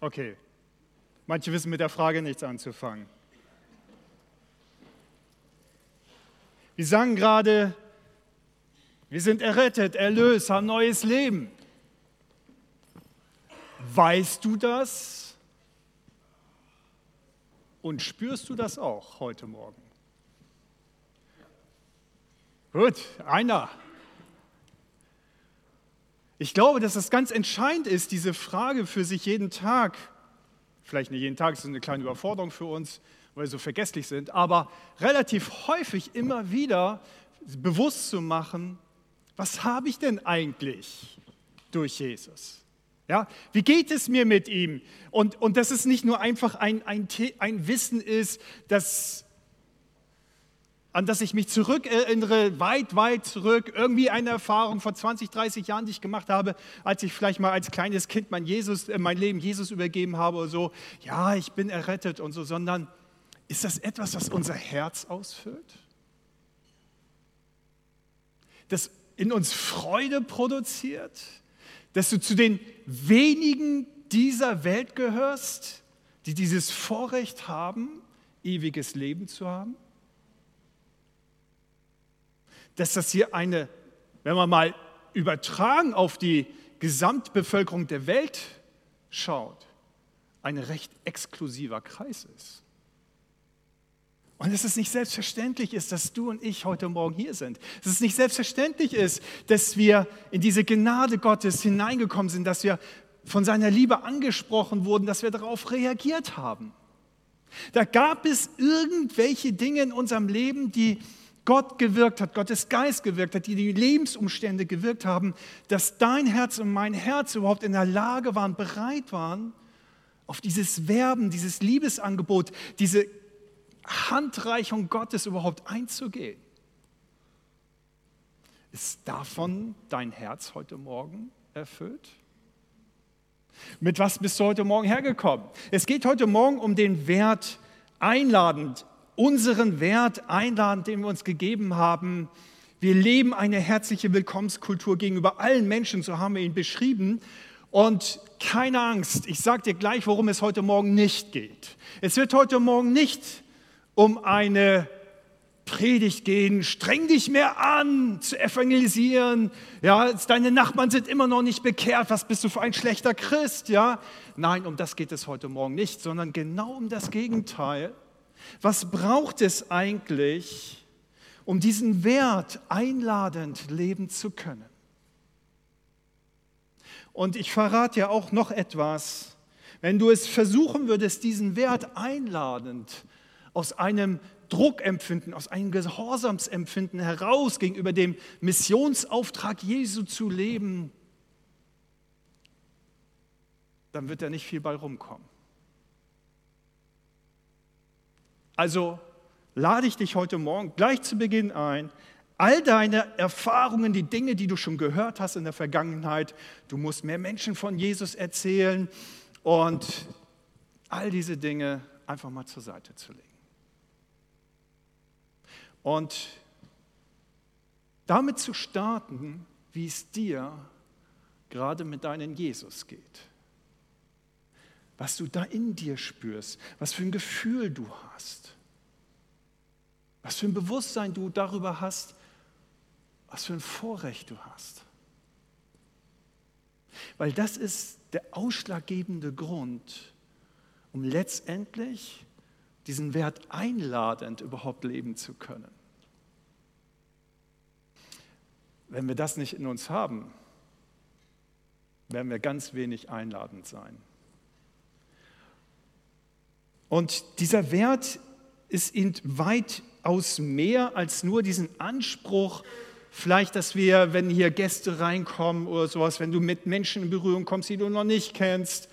Okay. Manche wissen mit der Frage nichts anzufangen. Wir sagen gerade, wir sind errettet, erlöst, haben neues Leben. Weißt du das? Und spürst du das auch heute Morgen? Gut, einer. Ich glaube, dass es ganz entscheidend ist, diese Frage für sich jeden Tag, vielleicht nicht jeden Tag, ist eine kleine Überforderung für uns, weil wir so vergesslich sind, aber relativ häufig immer wieder bewusst zu machen, was habe ich denn eigentlich durch Jesus? Ja, wie geht es mir mit ihm? Und, und dass es nicht nur einfach ein, ein, ein Wissen ist, das an das ich mich zurückerinnere, weit, weit zurück, irgendwie eine Erfahrung vor 20, 30 Jahren, die ich gemacht habe, als ich vielleicht mal als kleines Kind mein, Jesus, äh, mein Leben Jesus übergeben habe oder so, ja, ich bin errettet und so, sondern ist das etwas, was unser Herz ausfüllt? Das in uns Freude produziert? Dass du zu den wenigen dieser Welt gehörst, die dieses Vorrecht haben, ewiges Leben zu haben? Dass das hier eine, wenn man mal übertragen auf die Gesamtbevölkerung der Welt schaut, ein recht exklusiver Kreis ist. Und dass es nicht selbstverständlich ist, dass du und ich heute Morgen hier sind. Dass es nicht selbstverständlich ist, dass wir in diese Gnade Gottes hineingekommen sind, dass wir von seiner Liebe angesprochen wurden, dass wir darauf reagiert haben. Da gab es irgendwelche Dinge in unserem Leben, die Gott gewirkt hat, Gottes Geist gewirkt hat, die die Lebensumstände gewirkt haben, dass dein Herz und mein Herz überhaupt in der Lage waren, bereit waren, auf dieses Werben, dieses Liebesangebot, diese Handreichung Gottes überhaupt einzugehen. Ist davon dein Herz heute Morgen erfüllt? Mit was bist du heute Morgen hergekommen? Es geht heute Morgen um den Wert einladend unseren Wert einladen, den wir uns gegeben haben. Wir leben eine herzliche Willkommenskultur gegenüber allen Menschen, so haben wir ihn beschrieben. Und keine Angst, ich sage dir gleich, worum es heute Morgen nicht geht. Es wird heute Morgen nicht um eine Predigt gehen, streng dich mehr an zu evangelisieren. Ja, deine Nachbarn sind immer noch nicht bekehrt. Was bist du für ein schlechter Christ? Ja, nein, um das geht es heute Morgen nicht, sondern genau um das Gegenteil. Was braucht es eigentlich, um diesen Wert einladend leben zu können? Und ich verrate ja auch noch etwas. Wenn du es versuchen würdest, diesen Wert einladend aus einem Druckempfinden, aus einem Gehorsamsempfinden heraus gegenüber dem Missionsauftrag Jesu zu leben, dann wird da nicht viel bei rumkommen. Also lade ich dich heute Morgen gleich zu Beginn ein, all deine Erfahrungen, die Dinge, die du schon gehört hast in der Vergangenheit, du musst mehr Menschen von Jesus erzählen und all diese Dinge einfach mal zur Seite zu legen. Und damit zu starten, wie es dir gerade mit deinem Jesus geht. Was du da in dir spürst, was für ein Gefühl du hast. Was für ein Bewusstsein du darüber hast, was für ein Vorrecht du hast. Weil das ist der ausschlaggebende Grund, um letztendlich diesen Wert einladend überhaupt leben zu können. Wenn wir das nicht in uns haben, werden wir ganz wenig einladend sein. Und dieser Wert ist weit aus mehr als nur diesen Anspruch, vielleicht, dass wir, wenn hier Gäste reinkommen oder sowas, wenn du mit Menschen in Berührung kommst, die du noch nicht kennst,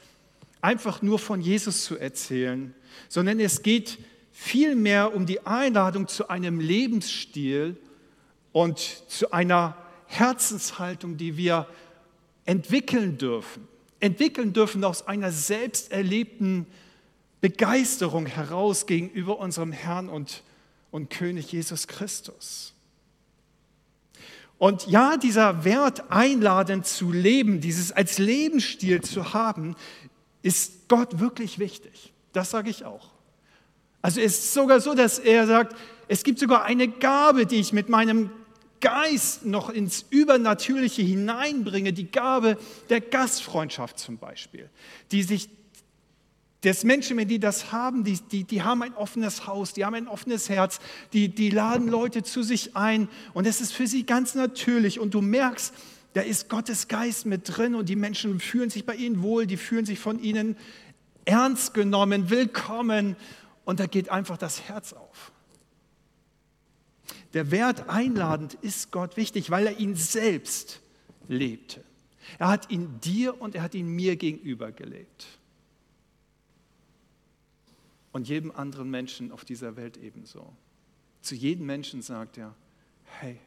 einfach nur von Jesus zu erzählen, sondern es geht vielmehr um die Einladung zu einem Lebensstil und zu einer Herzenshaltung, die wir entwickeln dürfen. Entwickeln dürfen aus einer selbst erlebten Begeisterung heraus gegenüber unserem Herrn und und König Jesus Christus. Und ja, dieser Wert einladend zu leben, dieses als Lebensstil zu haben, ist Gott wirklich wichtig. Das sage ich auch. Also es ist sogar so, dass er sagt, es gibt sogar eine Gabe, die ich mit meinem Geist noch ins Übernatürliche hineinbringe, die Gabe der Gastfreundschaft zum Beispiel, die sich das Menschen, wenn die das haben, die, die, die haben ein offenes Haus, die haben ein offenes Herz, die, die laden Leute zu sich ein und es ist für sie ganz natürlich und du merkst, da ist Gottes Geist mit drin und die Menschen fühlen sich bei ihnen wohl, die fühlen sich von ihnen ernst genommen, willkommen und da geht einfach das Herz auf. Der Wert einladend ist Gott wichtig, weil er ihn selbst lebte. Er hat ihn dir und er hat ihn mir gegenüber gelebt und jedem anderen Menschen auf dieser Welt ebenso. Zu jedem Menschen sagt er, hey,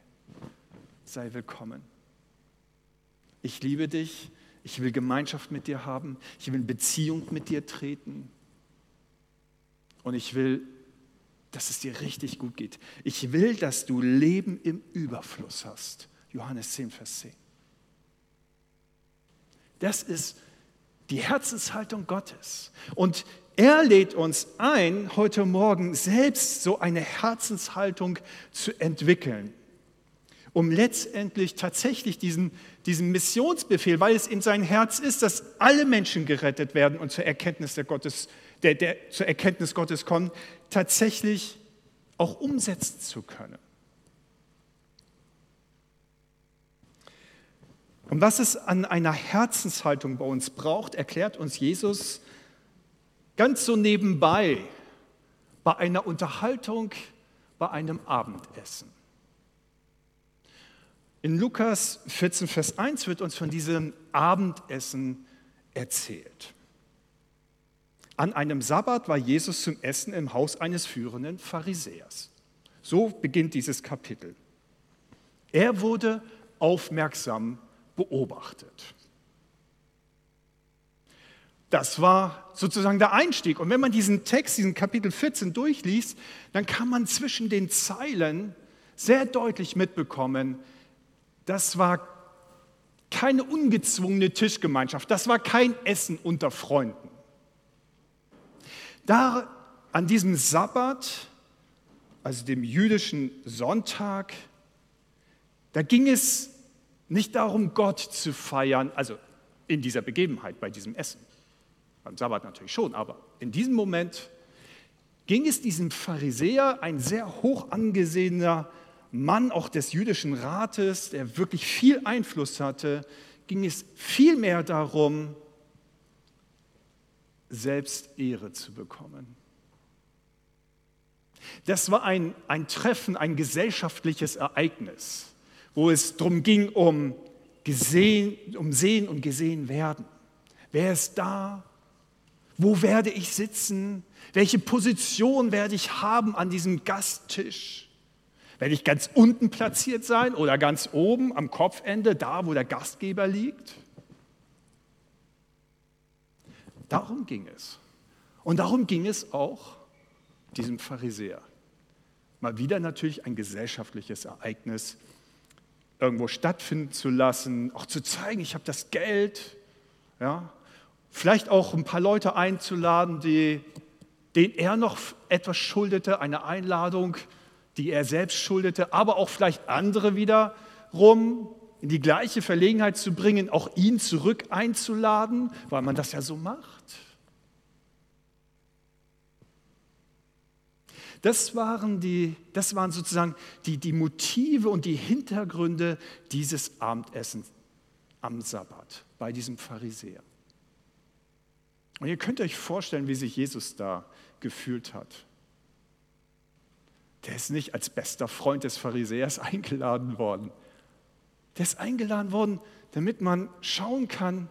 sei willkommen. Ich liebe dich, ich will Gemeinschaft mit dir haben, ich will in Beziehung mit dir treten und ich will, dass es dir richtig gut geht. Ich will, dass du Leben im Überfluss hast. Johannes 10, Vers 10. Das ist die Herzenshaltung Gottes. Und er lädt uns ein, heute Morgen selbst so eine Herzenshaltung zu entwickeln, um letztendlich tatsächlich diesen, diesen Missionsbefehl, weil es in sein Herz ist, dass alle Menschen gerettet werden und zur Erkenntnis, der Gottes, der, der, zur Erkenntnis Gottes kommen, tatsächlich auch umsetzen zu können. Und was es an einer Herzenshaltung bei uns braucht, erklärt uns Jesus ganz so nebenbei bei einer Unterhaltung, bei einem Abendessen. In Lukas 14, Vers 1 wird uns von diesem Abendessen erzählt. An einem Sabbat war Jesus zum Essen im Haus eines führenden Pharisäers. So beginnt dieses Kapitel. Er wurde aufmerksam beobachtet. Das war sozusagen der Einstieg. Und wenn man diesen Text, diesen Kapitel 14 durchliest, dann kann man zwischen den Zeilen sehr deutlich mitbekommen, das war keine ungezwungene Tischgemeinschaft, das war kein Essen unter Freunden. Da an diesem Sabbat, also dem jüdischen Sonntag, da ging es nicht darum, Gott zu feiern, also in dieser Begebenheit, bei diesem Essen beim Sabbat natürlich schon, aber in diesem Moment ging es diesem Pharisäer, ein sehr hoch angesehener Mann auch des jüdischen Rates, der wirklich viel Einfluss hatte, ging es vielmehr darum, selbst Ehre zu bekommen. Das war ein, ein Treffen, ein gesellschaftliches Ereignis, wo es darum ging, um, gesehen, um Sehen und Gesehen werden. Wer ist da? Wo werde ich sitzen? Welche Position werde ich haben an diesem Gasttisch? Werde ich ganz unten platziert sein oder ganz oben am Kopfende, da wo der Gastgeber liegt? Darum ging es. Und darum ging es auch diesem Pharisäer. Mal wieder natürlich ein gesellschaftliches Ereignis, irgendwo stattfinden zu lassen, auch zu zeigen, ich habe das Geld, ja, Vielleicht auch ein paar Leute einzuladen, die, denen er noch etwas schuldete, eine Einladung, die er selbst schuldete, aber auch vielleicht andere wiederum in die gleiche Verlegenheit zu bringen, auch ihn zurück einzuladen, weil man das ja so macht. Das waren, die, das waren sozusagen die, die Motive und die Hintergründe dieses Abendessens am Sabbat bei diesem Pharisäer. Und ihr könnt euch vorstellen, wie sich Jesus da gefühlt hat. Der ist nicht als bester Freund des Pharisäers eingeladen worden. Der ist eingeladen worden, damit man schauen kann,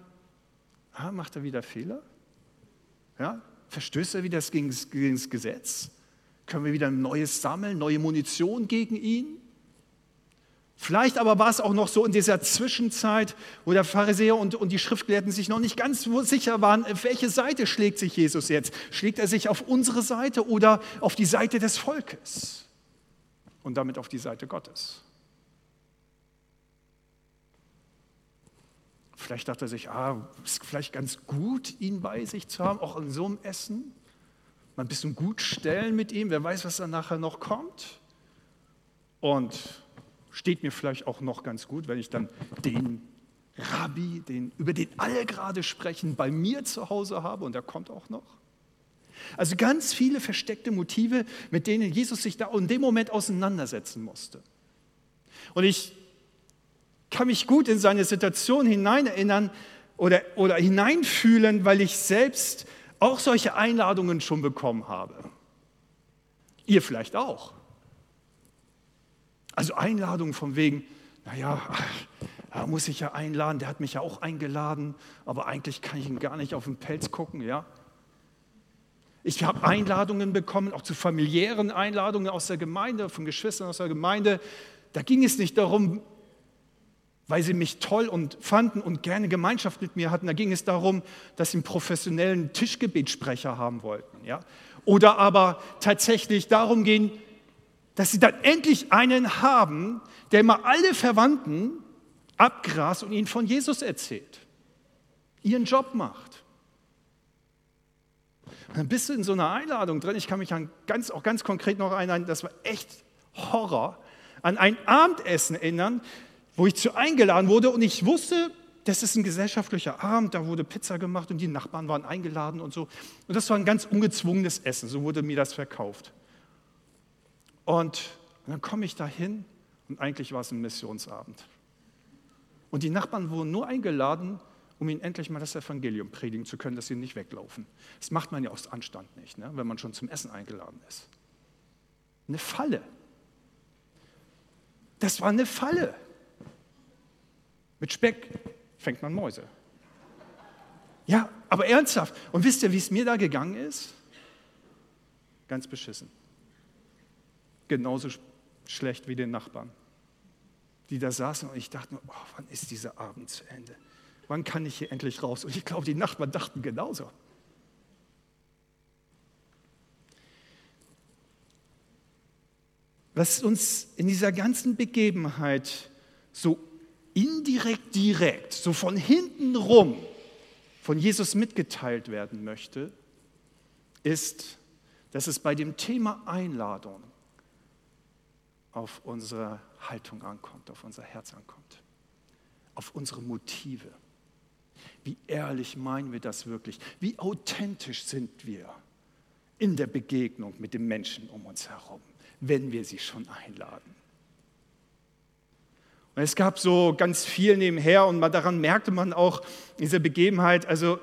ah, macht er wieder Fehler? Ja? Verstößt er wieder gegen das Gesetz? Können wir wieder ein neues sammeln, neue Munition gegen ihn? Vielleicht aber war es auch noch so in dieser Zwischenzeit, wo der Pharisäer und, und die Schriftgelehrten sich noch nicht ganz sicher waren, auf welche Seite schlägt sich Jesus jetzt? Schlägt er sich auf unsere Seite oder auf die Seite des Volkes und damit auf die Seite Gottes? Vielleicht dachte er sich, ah, ist vielleicht ganz gut, ihn bei sich zu haben, auch in so einem Essen. Mal ein bisschen gut stellen mit ihm, wer weiß, was dann nachher noch kommt. Und steht mir vielleicht auch noch ganz gut, wenn ich dann den Rabbi, den, über den alle gerade sprechen, bei mir zu Hause habe und der kommt auch noch. Also ganz viele versteckte Motive, mit denen Jesus sich da in dem Moment auseinandersetzen musste. Und ich kann mich gut in seine Situation hineinerinnern oder, oder hineinfühlen, weil ich selbst auch solche Einladungen schon bekommen habe. Ihr vielleicht auch. Also Einladungen von wegen, naja, da muss ich ja einladen, der hat mich ja auch eingeladen, aber eigentlich kann ich ihn gar nicht auf den Pelz gucken, ja. Ich habe Einladungen bekommen, auch zu familiären Einladungen aus der Gemeinde, von Geschwistern aus der Gemeinde. Da ging es nicht darum, weil sie mich toll und fanden und gerne Gemeinschaft mit mir hatten. Da ging es darum, dass sie einen professionellen Tischgebetsprecher haben wollten. Ja? Oder aber tatsächlich darum ging, dass sie dann endlich einen haben, der mal alle Verwandten abgrast und ihnen von Jesus erzählt, ihren Job macht. Und dann bist du in so einer Einladung drin. Ich kann mich an ganz, auch ganz konkret noch erinnern, das war echt Horror, an ein Abendessen erinnern, wo ich zu eingeladen wurde und ich wusste, das ist ein gesellschaftlicher Abend, da wurde Pizza gemacht und die Nachbarn waren eingeladen und so. Und das war ein ganz ungezwungenes Essen, so wurde mir das verkauft. Und dann komme ich da hin und eigentlich war es ein Missionsabend. Und die Nachbarn wurden nur eingeladen, um ihnen endlich mal das Evangelium predigen zu können, dass sie nicht weglaufen. Das macht man ja aus Anstand nicht, ne? wenn man schon zum Essen eingeladen ist. Eine Falle. Das war eine Falle. Mit Speck fängt man Mäuse. Ja, aber ernsthaft. Und wisst ihr, wie es mir da gegangen ist? Ganz beschissen. Genauso schlecht wie den Nachbarn, die da saßen und ich dachte nur, oh, wann ist dieser Abend zu Ende? Wann kann ich hier endlich raus? Und ich glaube, die Nachbarn dachten genauso. Was uns in dieser ganzen Begebenheit so indirekt, direkt, so von hinten rum von Jesus mitgeteilt werden möchte, ist, dass es bei dem Thema Einladung auf unsere Haltung ankommt, auf unser Herz ankommt, auf unsere Motive. Wie ehrlich meinen wir das wirklich? Wie authentisch sind wir in der Begegnung mit den Menschen um uns herum, wenn wir sie schon einladen? Und es gab so ganz viel nebenher und daran merkte man auch diese Begebenheit, also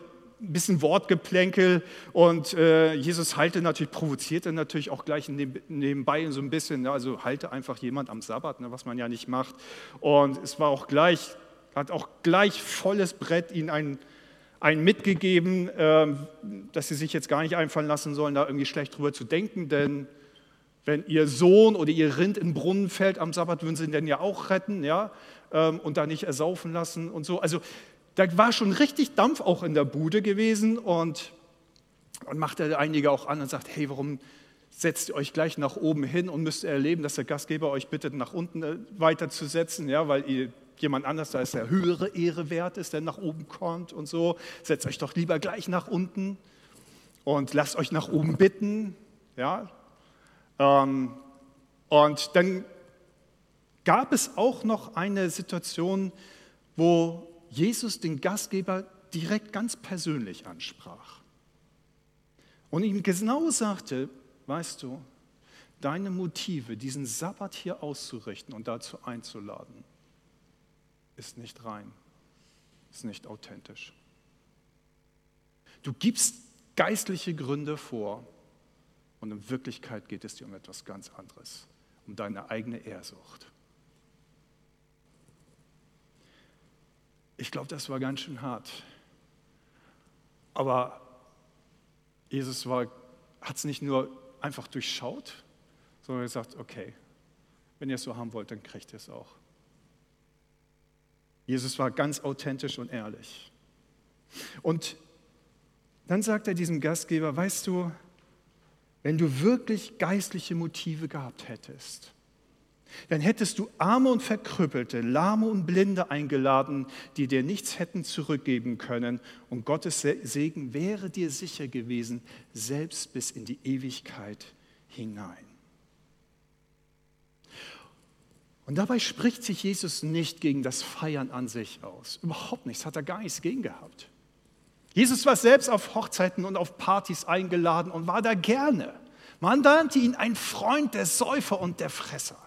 bisschen Wortgeplänkel und äh, Jesus halte natürlich, provozierte natürlich auch gleich nebenbei so ein bisschen, ne, also halte einfach jemand am Sabbat, ne, was man ja nicht macht. Und es war auch gleich, hat auch gleich volles Brett ihnen ein, ein mitgegeben, äh, dass sie sich jetzt gar nicht einfallen lassen sollen, da irgendwie schlecht drüber zu denken, denn wenn ihr Sohn oder ihr Rind in den Brunnen fällt am Sabbat, würden sie ihn denn ja auch retten, ja, ähm, und da nicht ersaufen lassen und so. Also da war schon richtig Dampf auch in der Bude gewesen und, und machte einige auch an und sagt, hey, warum setzt ihr euch gleich nach oben hin und müsst erleben, dass der Gastgeber euch bittet, nach unten äh, weiterzusetzen, ja, weil ihr jemand anders, da ist der höhere Ehre wert ist, der nach oben kommt und so. Setzt euch doch lieber gleich nach unten und lasst euch nach oben bitten, ja, ähm, und dann gab es auch noch eine Situation, wo Jesus den Gastgeber direkt ganz persönlich ansprach und ihm genau sagte, weißt du, deine Motive, diesen Sabbat hier auszurichten und dazu einzuladen, ist nicht rein, ist nicht authentisch. Du gibst geistliche Gründe vor, und in Wirklichkeit geht es dir um etwas ganz anderes, um deine eigene Ehrsucht. Ich glaube, das war ganz schön hart. Aber Jesus hat es nicht nur einfach durchschaut, sondern gesagt, okay, wenn ihr es so haben wollt, dann kriegt ihr es auch. Jesus war ganz authentisch und ehrlich. Und dann sagt er diesem Gastgeber, weißt du, wenn du wirklich geistliche Motive gehabt hättest, dann hättest du Arme und Verkrüppelte, Lahme und Blinde eingeladen, die dir nichts hätten zurückgeben können. Und Gottes Segen wäre dir sicher gewesen, selbst bis in die Ewigkeit hinein. Und dabei spricht sich Jesus nicht gegen das Feiern an sich aus. Überhaupt nichts, hat er gar nichts gegen gehabt. Jesus war selbst auf Hochzeiten und auf Partys eingeladen und war da gerne. Man nannte ihn ein Freund der Säufer und der Fresser.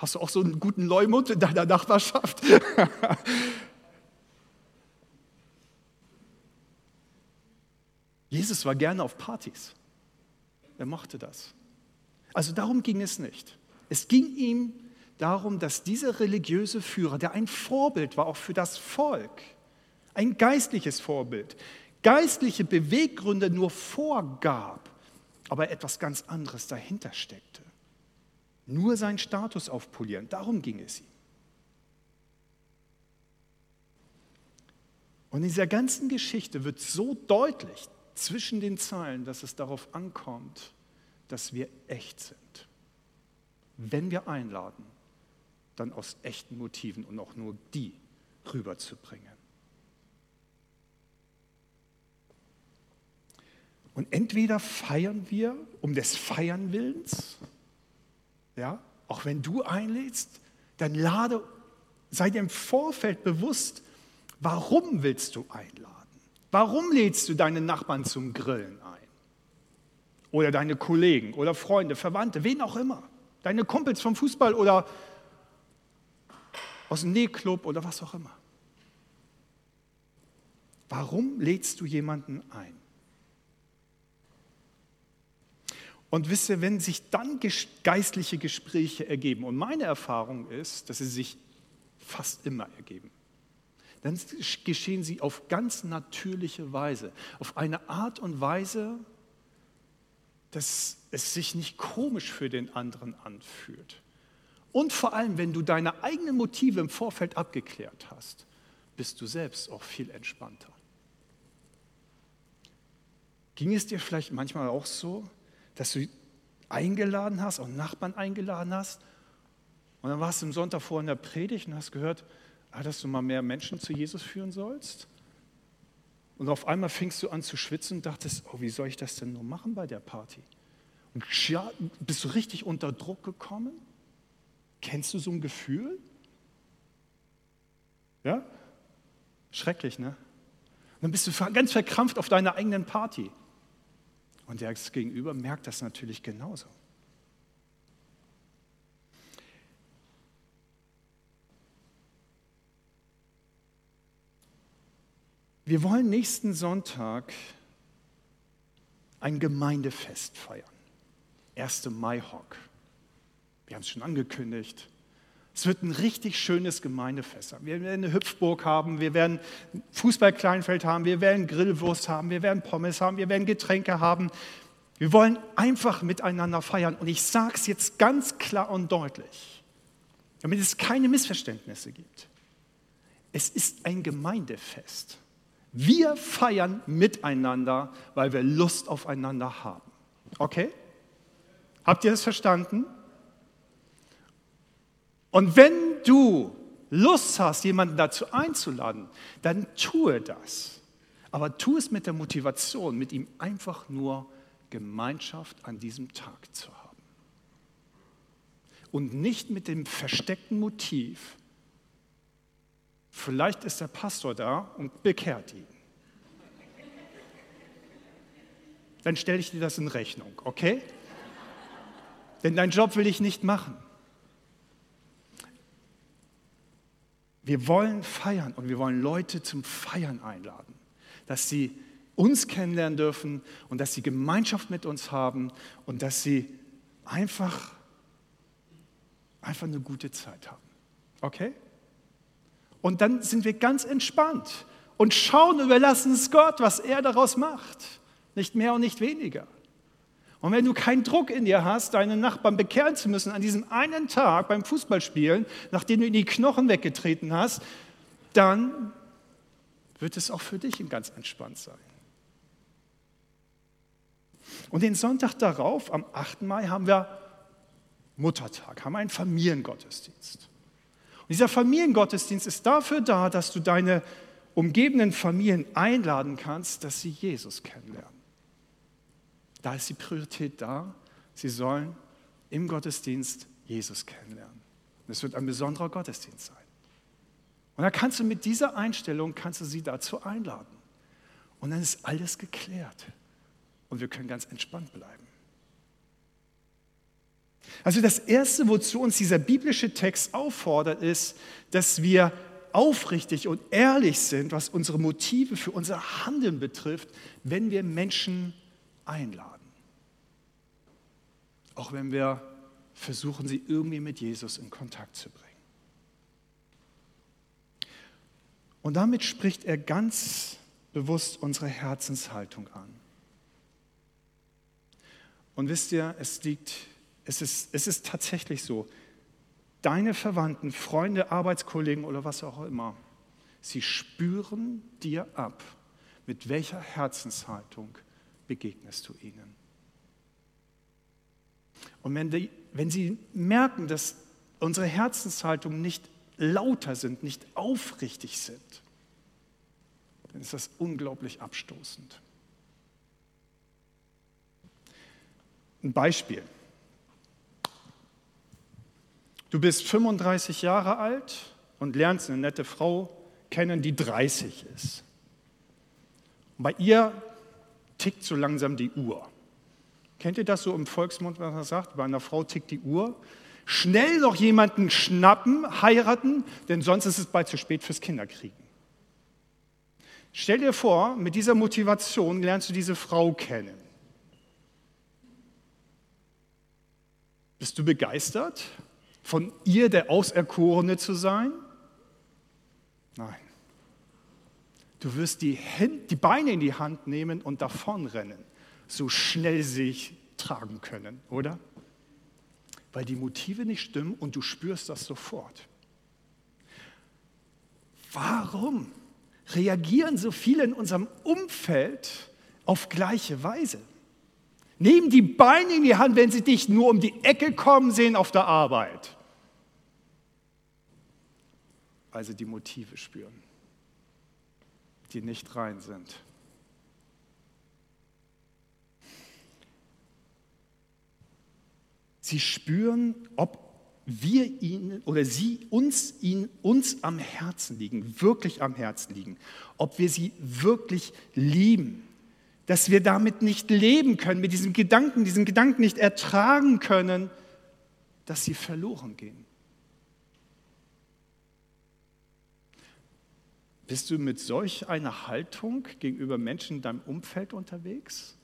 Hast du auch so einen guten Leumund in deiner Nachbarschaft? Jesus war gerne auf Partys. Er mochte das. Also darum ging es nicht. Es ging ihm darum, dass dieser religiöse Führer, der ein Vorbild war, auch für das Volk, ein geistliches Vorbild, geistliche Beweggründe nur vorgab, aber etwas ganz anderes dahinter steckte. Nur seinen Status aufpolieren, darum ging es ihm. Und in dieser ganzen Geschichte wird so deutlich zwischen den Zeilen, dass es darauf ankommt, dass wir echt sind wenn wir einladen, dann aus echten Motiven und auch nur die rüberzubringen. Und entweder feiern wir um des Feiern Willens, ja, auch wenn du einlädst, dann lade, sei dir im Vorfeld bewusst, warum willst du einladen? Warum lädst du deine Nachbarn zum Grillen ein? Oder deine Kollegen oder Freunde, Verwandte, wen auch immer deine Kumpels vom Fußball oder aus dem Nähclub oder was auch immer. Warum lädst du jemanden ein? Und wisst ihr, wenn sich dann geistliche Gespräche ergeben, und meine Erfahrung ist, dass sie sich fast immer ergeben, dann geschehen sie auf ganz natürliche Weise, auf eine Art und Weise, dass es sich nicht komisch für den anderen anfühlt. Und vor allem, wenn du deine eigenen Motive im Vorfeld abgeklärt hast, bist du selbst auch viel entspannter. Ging es dir vielleicht manchmal auch so, dass du eingeladen hast, auch Nachbarn eingeladen hast, und dann warst du am Sonntag vor in der Predigt und hast gehört, ah, dass du mal mehr Menschen zu Jesus führen sollst? Und auf einmal fingst du an zu schwitzen und dachtest, oh, wie soll ich das denn nur machen bei der Party? Und ja, bist du richtig unter Druck gekommen? Kennst du so ein Gefühl? Ja? Schrecklich, ne? Und dann bist du ganz verkrampft auf deiner eigenen Party. Und der Gegenüber merkt das natürlich genauso. Wir wollen nächsten Sonntag ein Gemeindefest feiern. 1. Mai-Hock. Wir haben es schon angekündigt. Es wird ein richtig schönes Gemeindefest. Wir werden eine Hüpfburg haben, wir werden Fußballkleinfeld haben, wir werden Grillwurst haben, wir werden Pommes haben, wir werden Getränke haben. Wir wollen einfach miteinander feiern. Und ich sage es jetzt ganz klar und deutlich, damit es keine Missverständnisse gibt. Es ist ein Gemeindefest. Wir feiern miteinander, weil wir Lust aufeinander haben. Okay? Habt ihr das verstanden? Und wenn du Lust hast, jemanden dazu einzuladen, dann tue das. Aber tu es mit der Motivation, mit ihm einfach nur Gemeinschaft an diesem Tag zu haben. Und nicht mit dem versteckten Motiv, Vielleicht ist der Pastor da und bekehrt ihn. Dann stelle ich dir das in Rechnung, okay? Denn deinen Job will ich nicht machen. Wir wollen feiern und wir wollen Leute zum Feiern einladen, dass sie uns kennenlernen dürfen und dass sie Gemeinschaft mit uns haben und dass sie einfach, einfach eine gute Zeit haben. Okay? Und dann sind wir ganz entspannt und schauen überlassen es Gott, was er daraus macht. Nicht mehr und nicht weniger. Und wenn du keinen Druck in dir hast, deinen Nachbarn bekehren zu müssen an diesem einen Tag beim Fußballspielen, nachdem du in die Knochen weggetreten hast, dann wird es auch für dich ganz entspannt sein. Und den Sonntag darauf, am 8. Mai, haben wir Muttertag, haben einen Familiengottesdienst. Und dieser Familiengottesdienst ist dafür da, dass du deine umgebenden Familien einladen kannst, dass sie Jesus kennenlernen. Da ist die Priorität da. Sie sollen im Gottesdienst Jesus kennenlernen. Es wird ein besonderer Gottesdienst sein. Und da kannst du mit dieser Einstellung, kannst du sie dazu einladen. Und dann ist alles geklärt. Und wir können ganz entspannt bleiben. Also das Erste, wozu uns dieser biblische Text auffordert, ist, dass wir aufrichtig und ehrlich sind, was unsere Motive für unser Handeln betrifft, wenn wir Menschen einladen. Auch wenn wir versuchen, sie irgendwie mit Jesus in Kontakt zu bringen. Und damit spricht er ganz bewusst unsere Herzenshaltung an. Und wisst ihr, es liegt, es ist, es ist tatsächlich so, deine Verwandten, Freunde, Arbeitskollegen oder was auch immer, sie spüren dir ab, mit welcher Herzenshaltung begegnest du ihnen. Und wenn, die, wenn sie merken, dass unsere Herzenshaltung nicht lauter sind, nicht aufrichtig sind, dann ist das unglaublich abstoßend. Ein Beispiel. Du bist 35 Jahre alt und lernst eine nette Frau kennen, die 30 ist. Und bei ihr tickt so langsam die Uhr. Kennt ihr das so im Volksmund, was man sagt? Bei einer Frau tickt die Uhr. Schnell noch jemanden schnappen, heiraten, denn sonst ist es bald zu spät fürs Kinderkriegen. Stell dir vor, mit dieser Motivation lernst du diese Frau kennen. Bist du begeistert? von ihr der Auserkorene zu sein? Nein. Du wirst die, Hände, die Beine in die Hand nehmen und davonrennen, so schnell sie sich tragen können, oder? Weil die Motive nicht stimmen und du spürst das sofort. Warum reagieren so viele in unserem Umfeld auf gleiche Weise? Nehmen die Beine in die Hand, wenn sie dich nur um die Ecke kommen sehen auf der Arbeit. Weil sie die Motive spüren, die nicht rein sind. Sie spüren, ob wir ihnen oder sie uns, ihn, uns am Herzen liegen, wirklich am Herzen liegen, ob wir sie wirklich lieben dass wir damit nicht leben können, mit diesem Gedanken, diesen Gedanken nicht ertragen können, dass sie verloren gehen. Bist du mit solch einer Haltung gegenüber Menschen in deinem Umfeld unterwegs?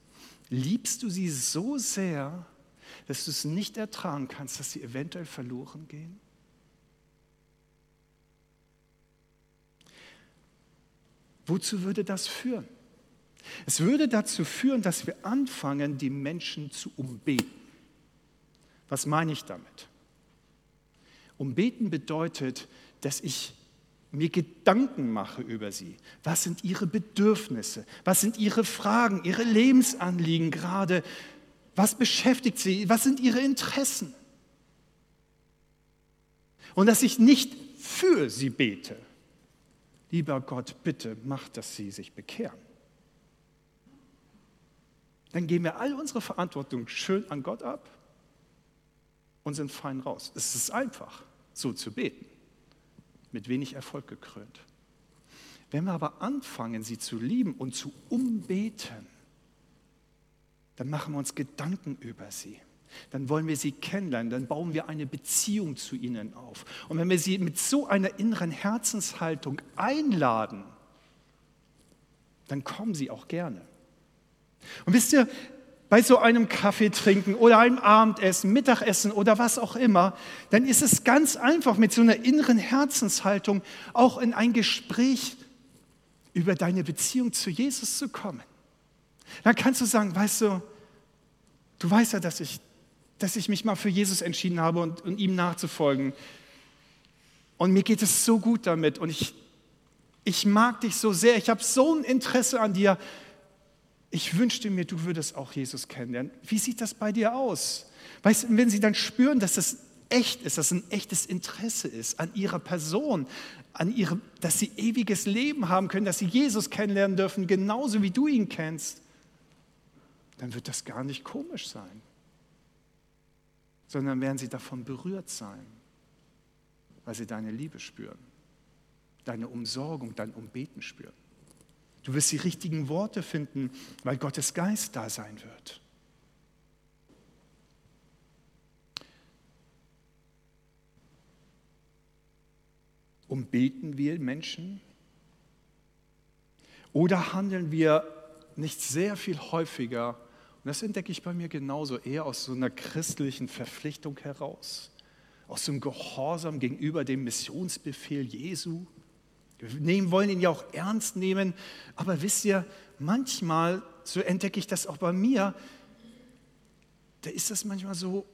Liebst du sie so sehr, dass du es nicht ertragen kannst, dass sie eventuell verloren gehen? Wozu würde das führen? Es würde dazu führen, dass wir anfangen, die Menschen zu umbeten. Was meine ich damit? Umbeten bedeutet, dass ich mir Gedanken mache über sie. Was sind ihre Bedürfnisse? Was sind ihre Fragen, ihre Lebensanliegen gerade? Was beschäftigt sie? Was sind ihre Interessen? Und dass ich nicht für sie bete. Lieber Gott, bitte mach, dass sie sich bekehren dann geben wir all unsere Verantwortung schön an Gott ab und sind fein raus. Es ist einfach, so zu beten, mit wenig Erfolg gekrönt. Wenn wir aber anfangen, sie zu lieben und zu umbeten, dann machen wir uns Gedanken über sie. Dann wollen wir sie kennenlernen, dann bauen wir eine Beziehung zu ihnen auf. Und wenn wir sie mit so einer inneren Herzenshaltung einladen, dann kommen sie auch gerne. Und wisst ihr, bei so einem Kaffee trinken oder einem Abendessen, Mittagessen oder was auch immer, dann ist es ganz einfach mit so einer inneren Herzenshaltung auch in ein Gespräch über deine Beziehung zu Jesus zu kommen. Dann kannst du sagen, weißt du, du weißt ja, dass ich, dass ich mich mal für Jesus entschieden habe und, und ihm nachzufolgen. Und mir geht es so gut damit und ich, ich mag dich so sehr, ich habe so ein Interesse an dir ich wünschte mir, du würdest auch Jesus kennenlernen. Wie sieht das bei dir aus? Weißt du, wenn sie dann spüren, dass das echt ist, dass ein echtes Interesse ist an ihrer Person, an ihrem, dass sie ewiges Leben haben können, dass sie Jesus kennenlernen dürfen, genauso wie du ihn kennst, dann wird das gar nicht komisch sein, sondern werden sie davon berührt sein, weil sie deine Liebe spüren, deine Umsorgung, dein Umbeten spüren. Du wirst die richtigen Worte finden, weil Gottes Geist da sein wird. Umbeten wir Menschen? Oder handeln wir nicht sehr viel häufiger, und das entdecke ich bei mir genauso, eher aus so einer christlichen Verpflichtung heraus, aus dem Gehorsam gegenüber dem Missionsbefehl Jesu? Wir nehmen, wollen ihn ja auch ernst nehmen, aber wisst ihr, manchmal, so entdecke ich das auch bei mir, da ist das manchmal so,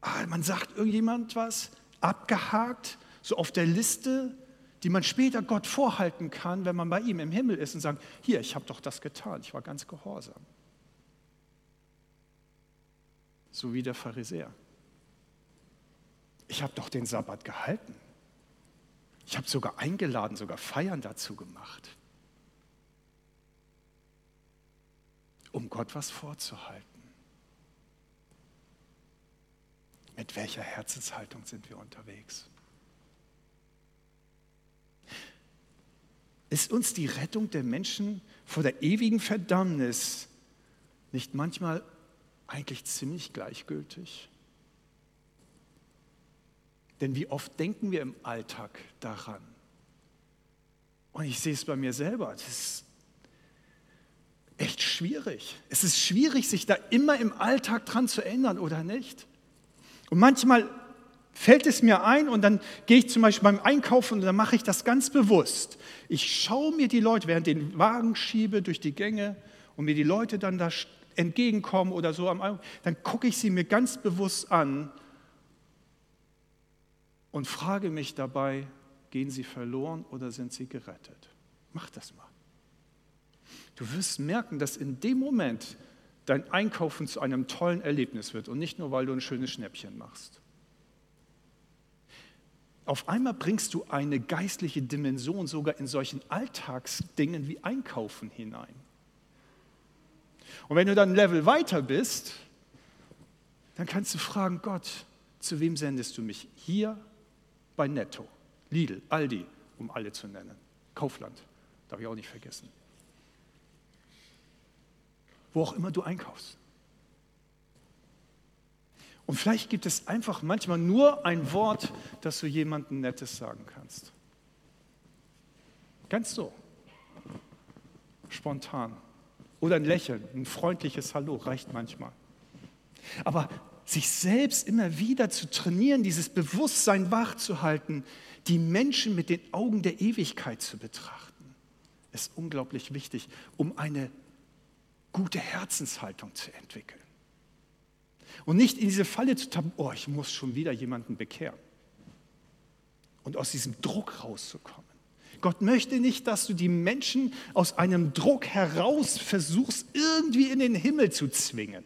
ah, man sagt irgendjemand was, abgehakt, so auf der Liste, die man später Gott vorhalten kann, wenn man bei ihm im Himmel ist und sagt, hier, ich habe doch das getan, ich war ganz gehorsam. So wie der Pharisäer. Ich habe doch den Sabbat gehalten. Ich habe sogar eingeladen, sogar Feiern dazu gemacht, um Gott was vorzuhalten. Mit welcher Herzenshaltung sind wir unterwegs? Ist uns die Rettung der Menschen vor der ewigen Verdammnis nicht manchmal eigentlich ziemlich gleichgültig? Denn wie oft denken wir im Alltag daran? Und ich sehe es bei mir selber, das ist echt schwierig. Es ist schwierig, sich da immer im Alltag dran zu ändern, oder nicht? Und manchmal fällt es mir ein und dann gehe ich zum Beispiel beim Einkaufen und dann mache ich das ganz bewusst. Ich schaue mir die Leute, während den Wagen schiebe durch die Gänge und mir die Leute dann da entgegenkommen oder so, dann gucke ich sie mir ganz bewusst an und frage mich dabei, gehen sie verloren oder sind sie gerettet? Mach das mal. Du wirst merken, dass in dem Moment dein Einkaufen zu einem tollen Erlebnis wird und nicht nur, weil du ein schönes Schnäppchen machst. Auf einmal bringst du eine geistliche Dimension sogar in solchen Alltagsdingen wie Einkaufen hinein. Und wenn du dann ein Level weiter bist, dann kannst du fragen, Gott, zu wem sendest du mich? Hier bei Netto, Lidl, Aldi, um alle zu nennen. Kaufland, darf ich auch nicht vergessen. Wo auch immer du einkaufst. Und vielleicht gibt es einfach manchmal nur ein Wort, das du jemandem Nettes sagen kannst. Ganz so. Spontan. Oder ein Lächeln, ein freundliches Hallo reicht manchmal. Aber sich selbst immer wieder zu trainieren, dieses Bewusstsein wachzuhalten, die Menschen mit den Augen der Ewigkeit zu betrachten, ist unglaublich wichtig, um eine gute Herzenshaltung zu entwickeln. Und nicht in diese Falle zu tappen, oh, ich muss schon wieder jemanden bekehren. Und aus diesem Druck rauszukommen. Gott möchte nicht, dass du die Menschen aus einem Druck heraus versuchst, irgendwie in den Himmel zu zwingen.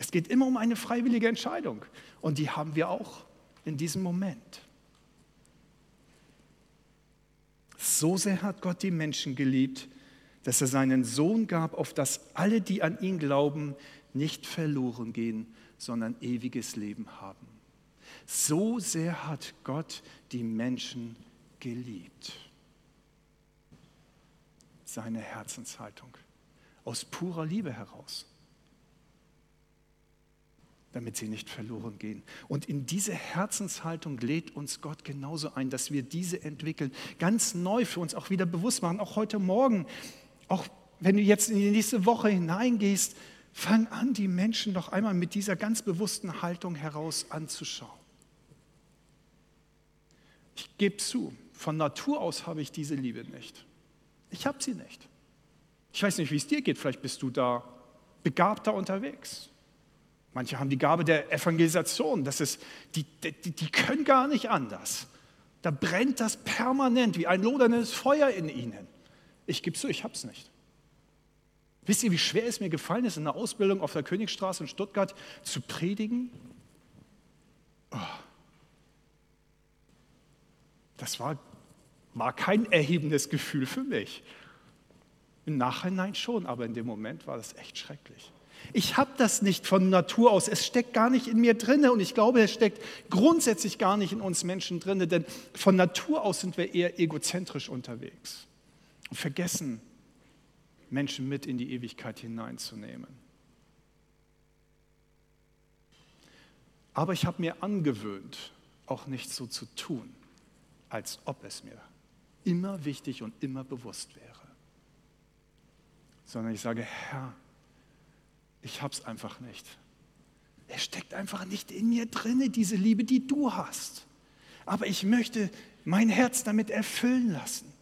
Es geht immer um eine freiwillige Entscheidung und die haben wir auch in diesem Moment. So sehr hat Gott die Menschen geliebt, dass er seinen Sohn gab, auf dass alle, die an ihn glauben, nicht verloren gehen, sondern ewiges Leben haben. So sehr hat Gott die Menschen geliebt. Seine Herzenshaltung aus purer Liebe heraus damit sie nicht verloren gehen. Und in diese Herzenshaltung lädt uns Gott genauso ein, dass wir diese entwickeln, ganz neu für uns auch wieder bewusst machen, auch heute Morgen, auch wenn du jetzt in die nächste Woche hineingehst, fang an, die Menschen doch einmal mit dieser ganz bewussten Haltung heraus anzuschauen. Ich gebe zu, von Natur aus habe ich diese Liebe nicht. Ich habe sie nicht. Ich weiß nicht, wie es dir geht, vielleicht bist du da begabter unterwegs. Manche haben die Gabe der Evangelisation. Das ist, die, die, die können gar nicht anders. Da brennt das permanent wie ein loderndes Feuer in ihnen. Ich gebe zu, ich habe es nicht. Wisst ihr, wie schwer es mir gefallen ist, in der Ausbildung auf der Königstraße in Stuttgart zu predigen? Oh. Das war, war kein erhebendes Gefühl für mich. Im Nachhinein schon, aber in dem Moment war das echt schrecklich. Ich habe das nicht von Natur aus. Es steckt gar nicht in mir drinne und ich glaube, es steckt grundsätzlich gar nicht in uns Menschen drinne, denn von Natur aus sind wir eher egozentrisch unterwegs und vergessen, Menschen mit in die Ewigkeit hineinzunehmen. Aber ich habe mir angewöhnt, auch nicht so zu tun, als ob es mir immer wichtig und immer bewusst wäre, sondern ich sage, Herr, ich habe es einfach nicht. Es steckt einfach nicht in mir drinne, diese Liebe, die du hast. Aber ich möchte mein Herz damit erfüllen lassen.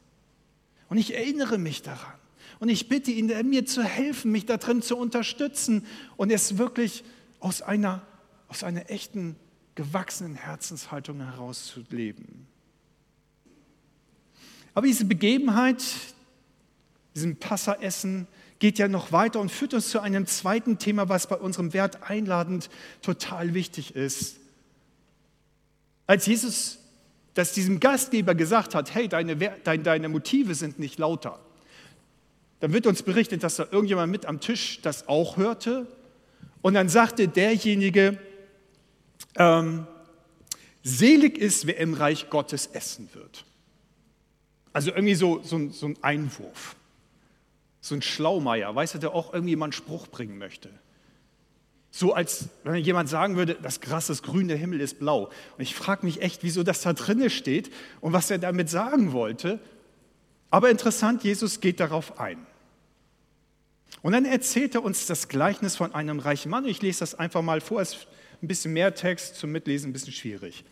Und ich erinnere mich daran. Und ich bitte ihn, mir zu helfen, mich darin zu unterstützen und es wirklich aus einer, aus einer echten, gewachsenen Herzenshaltung heraus zu leben. Aber diese Begebenheit, diesem Passaessen, geht ja noch weiter und führt uns zu einem zweiten Thema, was bei unserem Wert einladend total wichtig ist. Als Jesus das diesem Gastgeber gesagt hat, hey, deine, deine, deine Motive sind nicht lauter, dann wird uns berichtet, dass da irgendjemand mit am Tisch das auch hörte. Und dann sagte derjenige, ähm, selig ist, wer im Reich Gottes essen wird. Also irgendwie so, so, so ein Einwurf, so ein Schlaumeier, weißt du, der auch einen Spruch bringen möchte. So als wenn jemand sagen würde, das Gras ist grün, der Himmel ist blau. Und ich frage mich echt, wieso das da drinne steht und was er damit sagen wollte. Aber interessant, Jesus geht darauf ein. Und dann erzählt er uns das Gleichnis von einem reichen Mann. Ich lese das einfach mal vor, es ist ein bisschen mehr Text zum Mitlesen, ein bisschen schwierig.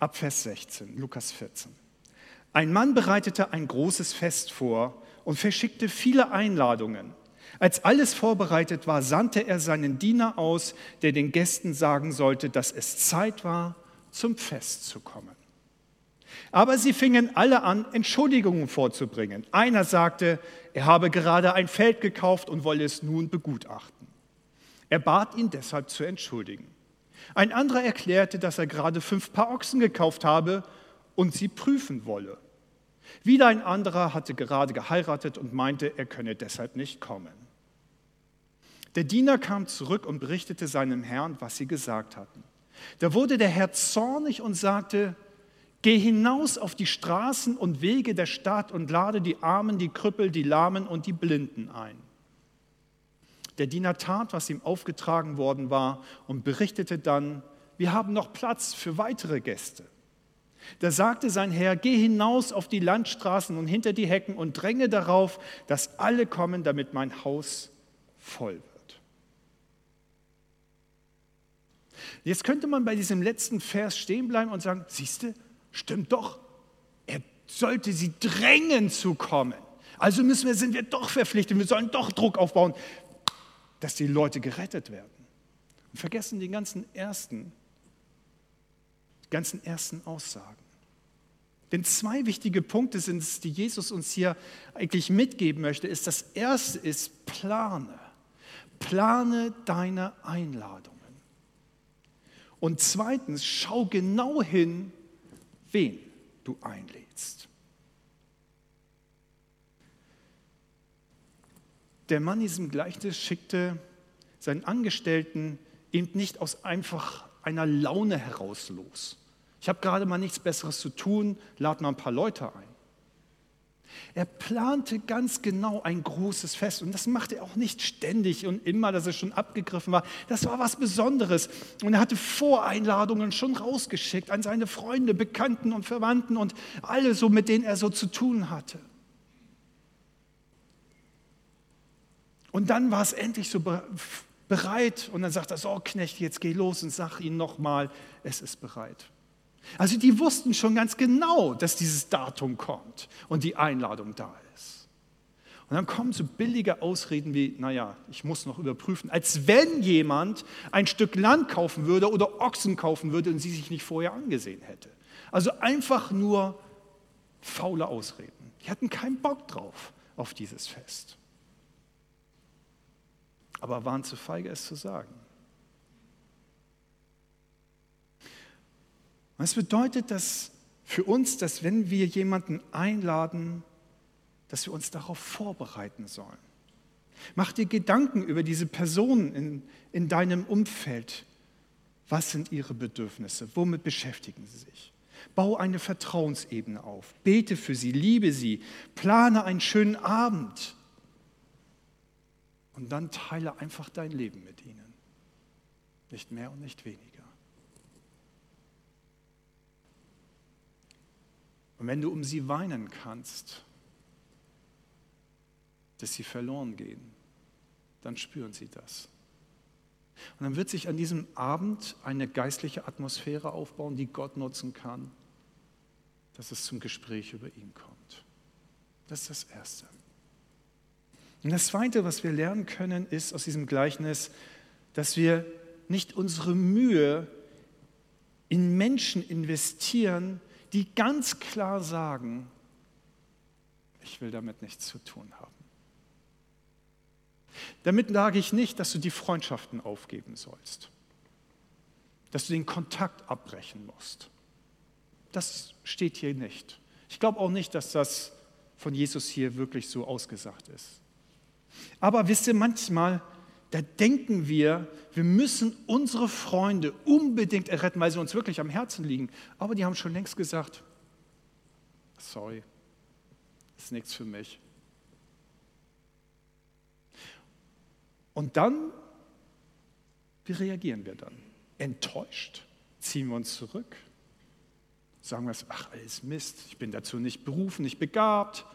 Ab Vers 16, Lukas 14. Ein Mann bereitete ein großes Fest vor und verschickte viele Einladungen. Als alles vorbereitet war, sandte er seinen Diener aus, der den Gästen sagen sollte, dass es Zeit war, zum Fest zu kommen. Aber sie fingen alle an, Entschuldigungen vorzubringen. Einer sagte, er habe gerade ein Feld gekauft und wolle es nun begutachten. Er bat ihn deshalb zu entschuldigen. Ein anderer erklärte, dass er gerade fünf Paar Ochsen gekauft habe und sie prüfen wolle. Wieder ein anderer hatte gerade geheiratet und meinte, er könne deshalb nicht kommen. Der Diener kam zurück und berichtete seinem Herrn, was sie gesagt hatten. Da wurde der Herr zornig und sagte, Geh hinaus auf die Straßen und Wege der Stadt und lade die Armen, die Krüppel, die Lahmen und die Blinden ein. Der Diener tat, was ihm aufgetragen worden war und berichtete dann, wir haben noch Platz für weitere Gäste. Da sagte sein Herr, geh hinaus auf die Landstraßen und hinter die Hecken und dränge darauf, dass alle kommen, damit mein Haus voll wird. Jetzt könnte man bei diesem letzten Vers stehen bleiben und sagen, siehst du, Stimmt doch. Er sollte sie drängen zu kommen. Also müssen wir, sind wir doch verpflichtet, wir sollen doch Druck aufbauen, dass die Leute gerettet werden. Und vergessen die ganzen ersten, ganzen ersten Aussagen. Denn zwei wichtige Punkte sind es, die Jesus uns hier eigentlich mitgeben möchte. Ist das erste ist plane. Plane deine Einladungen. Und zweitens, schau genau hin, wen du einlädst. Der Mann in diesem Gleichnis schickte seinen Angestellten eben nicht aus einfach einer Laune heraus los. Ich habe gerade mal nichts Besseres zu tun, lad mal ein paar Leute ein. Er plante ganz genau ein großes Fest und das machte er auch nicht ständig und immer, dass es schon abgegriffen war. Das war was Besonderes und er hatte Voreinladungen schon rausgeschickt an seine Freunde, Bekannten und Verwandten und alle so, mit denen er so zu tun hatte. Und dann war es endlich so bereit und dann sagt er, so Knecht, jetzt geh los und sag ihnen nochmal, es ist bereit. Also die wussten schon ganz genau, dass dieses Datum kommt und die Einladung da ist. Und dann kommen so billige Ausreden wie, naja, ich muss noch überprüfen, als wenn jemand ein Stück Land kaufen würde oder Ochsen kaufen würde und sie sich nicht vorher angesehen hätte. Also einfach nur faule Ausreden. Die hatten keinen Bock drauf auf dieses Fest. aber waren zu feige, es zu sagen. Was bedeutet das für uns, dass wenn wir jemanden einladen, dass wir uns darauf vorbereiten sollen? Mach dir Gedanken über diese Personen in, in deinem Umfeld. Was sind ihre Bedürfnisse? Womit beschäftigen sie sich? Bau eine Vertrauensebene auf. Bete für sie, liebe sie, plane einen schönen Abend. Und dann teile einfach dein Leben mit ihnen. Nicht mehr und nicht weniger. Und wenn du um sie weinen kannst, dass sie verloren gehen, dann spüren sie das. Und dann wird sich an diesem Abend eine geistliche Atmosphäre aufbauen, die Gott nutzen kann, dass es zum Gespräch über ihn kommt. Das ist das Erste. Und das Zweite, was wir lernen können, ist aus diesem Gleichnis, dass wir nicht unsere Mühe in Menschen investieren, die ganz klar sagen, ich will damit nichts zu tun haben. Damit sage ich nicht, dass du die Freundschaften aufgeben sollst, dass du den Kontakt abbrechen musst. Das steht hier nicht. Ich glaube auch nicht, dass das von Jesus hier wirklich so ausgesagt ist. Aber wisst ihr, manchmal, da denken wir, wir müssen unsere Freunde unbedingt erretten, weil sie uns wirklich am Herzen liegen. Aber die haben schon längst gesagt, sorry, ist nichts für mich. Und dann, wie reagieren wir dann? Enttäuscht? Ziehen wir uns zurück? Sagen wir, ach, alles Mist, ich bin dazu nicht berufen, nicht begabt.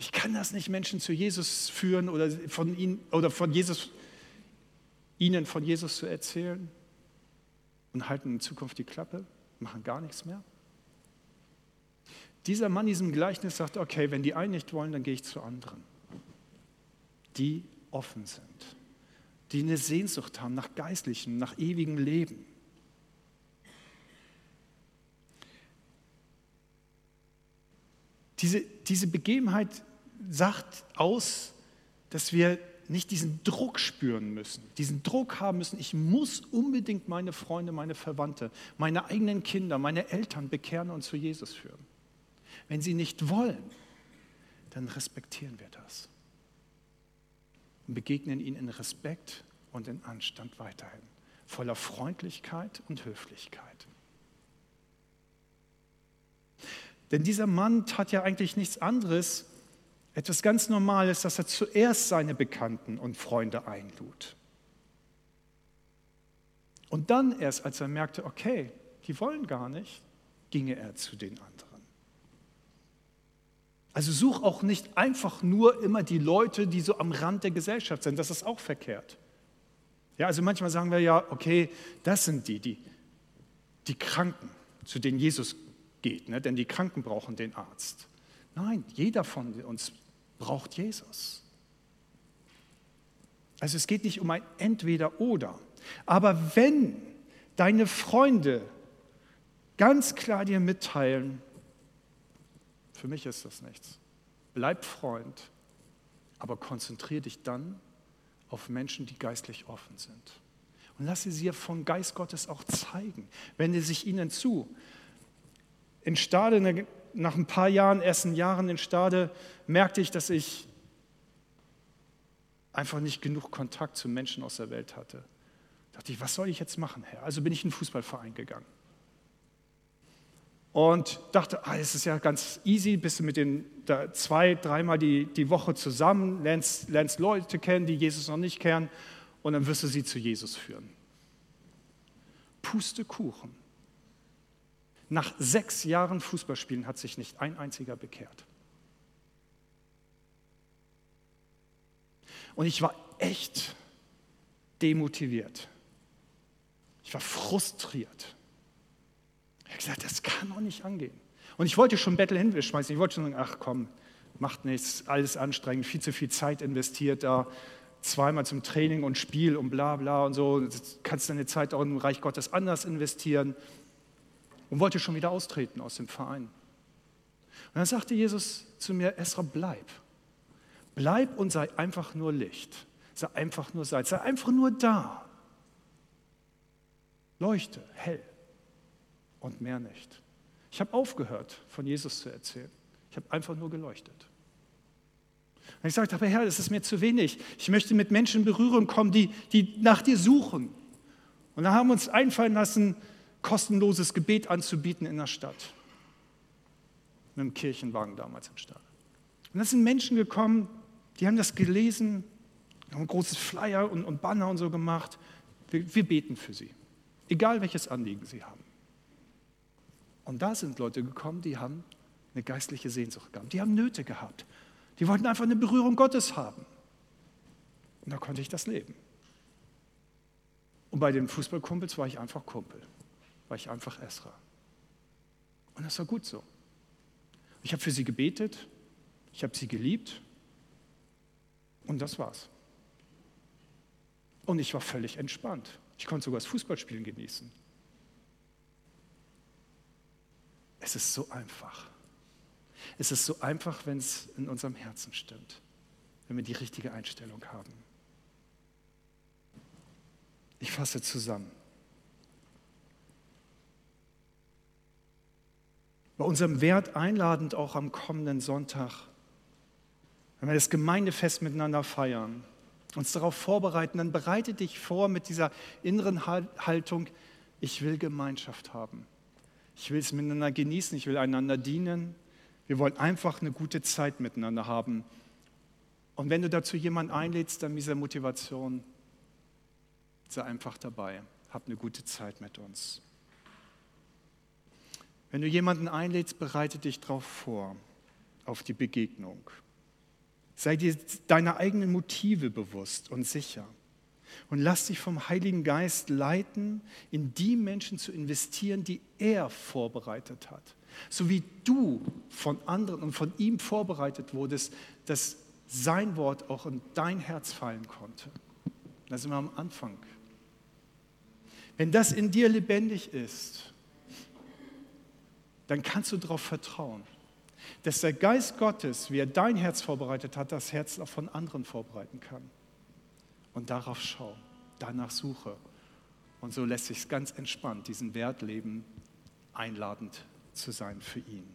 Ich kann das nicht Menschen zu Jesus führen oder von ihnen oder von Jesus, ihnen von Jesus zu erzählen und halten in Zukunft die Klappe, machen gar nichts mehr. Dieser Mann diesem Gleichnis sagt, okay, wenn die einen nicht wollen, dann gehe ich zu anderen, die offen sind die eine Sehnsucht haben nach geistlichem, nach ewigem Leben. Diese, diese Begebenheit sagt aus, dass wir nicht diesen Druck spüren müssen, diesen Druck haben müssen, ich muss unbedingt meine Freunde, meine Verwandte, meine eigenen Kinder, meine Eltern bekehren und zu Jesus führen. Wenn sie nicht wollen, dann respektieren wir das und begegnen ihnen in Respekt und in Anstand weiterhin, voller Freundlichkeit und Höflichkeit. Denn dieser Mann tat ja eigentlich nichts anderes, etwas ganz Normales, dass er zuerst seine Bekannten und Freunde einlud. Und dann erst, als er merkte, okay, die wollen gar nicht, ginge er zu den anderen. Also such auch nicht einfach nur immer die Leute, die so am Rand der Gesellschaft sind. Das ist auch verkehrt. Ja, also manchmal sagen wir ja, okay, das sind die, die, die Kranken, zu denen Jesus geht, ne? denn die Kranken brauchen den Arzt. Nein, jeder von uns braucht Jesus. Also es geht nicht um ein Entweder-Oder. Aber wenn deine Freunde ganz klar dir mitteilen, für mich ist das nichts. Bleib Freund, aber konzentriere dich dann auf Menschen, die geistlich offen sind. Und lasse sie von Geist Gottes auch zeigen. Wende sich ihnen zu. In Stade, nach ein paar Jahren, ersten Jahren in Stade, merkte ich, dass ich einfach nicht genug Kontakt zu Menschen aus der Welt hatte. Da dachte ich, was soll ich jetzt machen, Herr? Also bin ich in einen Fußballverein gegangen und dachte, ah, es ist ja ganz easy, bist du mit den da zwei, dreimal die, die Woche zusammen, lernst, lernst Leute kennen, die Jesus noch nicht kennen und dann wirst du sie zu Jesus führen. Pustekuchen. Nach sechs Jahren Fußballspielen hat sich nicht ein einziger bekehrt. Und ich war echt demotiviert. Ich war frustriert. Ich habe gesagt, das kann doch nicht angehen. Und ich wollte schon Bettel hinschmeißen. Ich wollte schon sagen, ach komm, macht nichts, alles anstrengend, viel zu viel Zeit investiert da, zweimal zum Training und Spiel und bla bla und so. Jetzt kannst deine Zeit auch im Reich Gottes anders investieren. Und wollte schon wieder austreten aus dem Verein. Und dann sagte Jesus zu mir, Esra, bleib. Bleib und sei einfach nur Licht. Sei einfach nur Salz, sei einfach nur da. Leuchte, hell und mehr nicht. Ich habe aufgehört, von Jesus zu erzählen. Ich habe einfach nur geleuchtet. Und ich sagte, aber Herr, das ist mir zu wenig. Ich möchte mit Menschen in Berührung kommen, die, die nach dir suchen. Und dann haben wir uns einfallen lassen, kostenloses Gebet anzubieten in der Stadt. Mit dem Kirchenwagen damals im Stall. Und da sind Menschen gekommen, die haben das gelesen, haben ein großes Flyer und, und Banner und so gemacht. Wir, wir beten für sie, egal welches Anliegen sie haben. Und da sind Leute gekommen, die haben eine geistliche Sehnsucht gehabt, die haben Nöte gehabt, die wollten einfach eine Berührung Gottes haben. Und da konnte ich das leben. Und bei den Fußballkumpels war ich einfach Kumpel, war ich einfach Esra. Und das war gut so. Ich habe für sie gebetet, ich habe sie geliebt und das war's. Und ich war völlig entspannt. Ich konnte sogar das Fußballspielen genießen. Es ist so einfach. Es ist so einfach, wenn es in unserem Herzen stimmt, wenn wir die richtige Einstellung haben. Ich fasse zusammen. Bei unserem Wert einladend auch am kommenden Sonntag, wenn wir das Gemeindefest miteinander feiern, uns darauf vorbereiten, dann bereite dich vor mit dieser inneren Haltung, ich will Gemeinschaft haben. Ich will es miteinander genießen, ich will einander dienen. Wir wollen einfach eine gute Zeit miteinander haben. Und wenn du dazu jemanden einlädst, dann mit dieser Motivation, sei einfach dabei. Hab eine gute Zeit mit uns. Wenn du jemanden einlädst, bereite dich darauf vor, auf die Begegnung. Sei dir deiner eigenen Motive bewusst und sicher. Und lass dich vom Heiligen Geist leiten, in die Menschen zu investieren, die er vorbereitet hat. So wie du von anderen und von ihm vorbereitet wurdest, dass sein Wort auch in dein Herz fallen konnte. Da sind wir am Anfang. Wenn das in dir lebendig ist, dann kannst du darauf vertrauen, dass der Geist Gottes, wie er dein Herz vorbereitet hat, das Herz auch von anderen vorbereiten kann. Und darauf schau, danach suche. Und so lässt sich ganz entspannt diesen Wert leben, einladend zu sein für ihn.